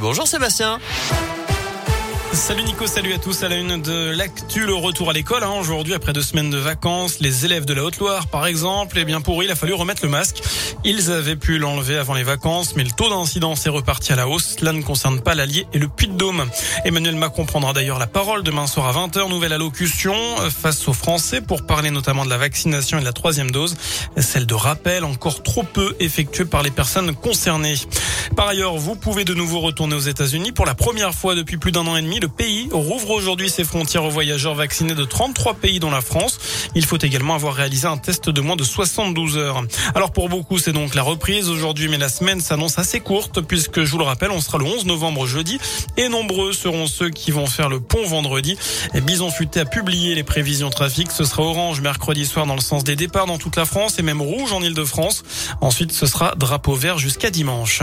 Bonjour Sébastien. Salut Nico, salut à tous. À la une de l'actu, le retour à l'école. Hein. Aujourd'hui, après deux semaines de vacances, les élèves de la Haute-Loire, par exemple, eh bien pour eux, il a fallu remettre le masque. Ils avaient pu l'enlever avant les vacances, mais le taux d'incidence est reparti à la hausse. Cela ne concerne pas l'Allier et le Puy-de-Dôme. Emmanuel Macron prendra d'ailleurs la parole demain soir à 20h. Nouvelle allocution face aux Français pour parler notamment de la vaccination et de la troisième dose. Celle de rappel encore trop peu effectuée par les personnes concernées. Par ailleurs, vous pouvez de nouveau retourner aux États-Unis pour la première fois depuis plus d'un an et demi. Le pays rouvre aujourd'hui ses frontières aux voyageurs vaccinés de 33 pays dont la France. Il faut également avoir réalisé un test de moins de 72 heures. Alors pour beaucoup, c'est donc la reprise aujourd'hui, mais la semaine s'annonce assez courte puisque, je vous le rappelle, on sera le 11 novembre jeudi et nombreux seront ceux qui vont faire le pont vendredi. Bison Futé a publié les prévisions trafic. Ce sera orange mercredi soir dans le sens des départs dans toute la France et même rouge en Ile-de-France. Ensuite, ce sera drapeau vert jusqu'à dimanche.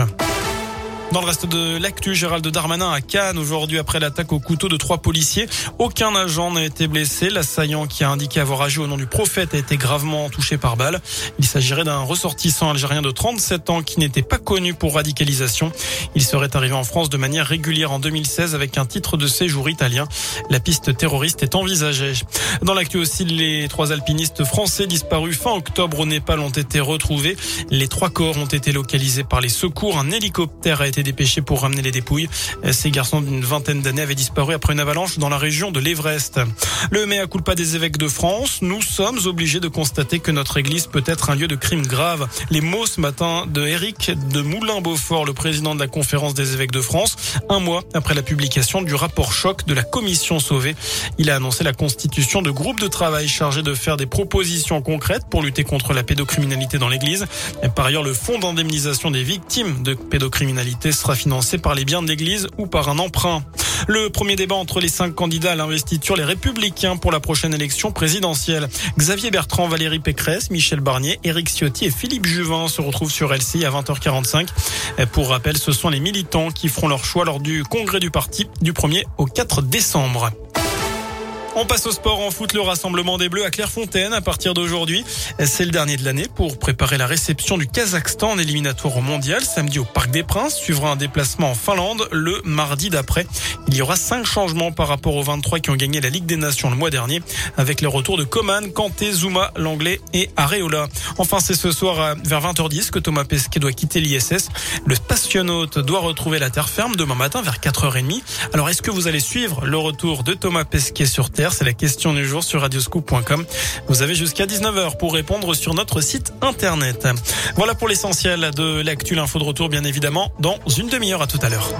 Dans le reste de l'actu, Gérald Darmanin à Cannes aujourd'hui après l'attaque au couteau de trois policiers. Aucun agent n'a été blessé. L'assaillant qui a indiqué avoir agi au nom du prophète a été gravement touché par balle. Il s'agirait d'un ressortissant algérien de 37 ans qui n'était pas connu pour radicalisation. Il serait arrivé en France de manière régulière en 2016 avec un titre de séjour italien. La piste terroriste est envisagée. Dans l'actu aussi, les trois alpinistes français disparus fin octobre au Népal ont été retrouvés. Les trois corps ont été localisés par les secours. Un hélicoptère a été dépêché pour ramener les dépouilles. Ces garçons d'une vingtaine d'années avaient disparu après une avalanche dans la région de l'Everest. Le mea culpa des évêques de France, nous sommes obligés de constater que notre église peut être un lieu de crimes graves. Les mots ce matin de Éric de Moulin-Beaufort, le président de la conférence des évêques de France, un mois après la publication du rapport choc de la commission sauvée. Il a annoncé la constitution de groupes de travail chargés de faire des propositions concrètes pour lutter contre la pédocriminalité dans l'église. Par ailleurs, le fonds d'indemnisation des victimes de pédocriminalité sera financé par les biens de l'Église ou par un emprunt. Le premier débat entre les cinq candidats à l'investiture, les républicains pour la prochaine élection présidentielle. Xavier Bertrand, Valérie Pécresse, Michel Barnier, Éric Ciotti et Philippe Juvin se retrouvent sur LCI à 20h45. Pour rappel, ce sont les militants qui feront leur choix lors du congrès du parti du 1er au 4 décembre. On passe au sport en foot, le rassemblement des Bleus à Clairefontaine à partir d'aujourd'hui. C'est le dernier de l'année pour préparer la réception du Kazakhstan en éliminatoire au mondial. Samedi au Parc des Princes suivra un déplacement en Finlande le mardi d'après. Il y aura cinq changements par rapport aux 23 qui ont gagné la Ligue des Nations le mois dernier avec le retour de Coman, Kanté, Zuma, Langlais et Areola. Enfin, c'est ce soir vers 20h10 que Thomas Pesquet doit quitter l'ISS. Le spationaute doit retrouver la terre ferme demain matin vers 4h30. Alors, est-ce que vous allez suivre le retour de Thomas Pesquet sur Terre? C'est la question du jour sur radioscoop.com. Vous avez jusqu'à 19h pour répondre sur notre site internet. Voilà pour l'essentiel de l'actu, l'info de retour bien évidemment dans une demi-heure à tout à l'heure.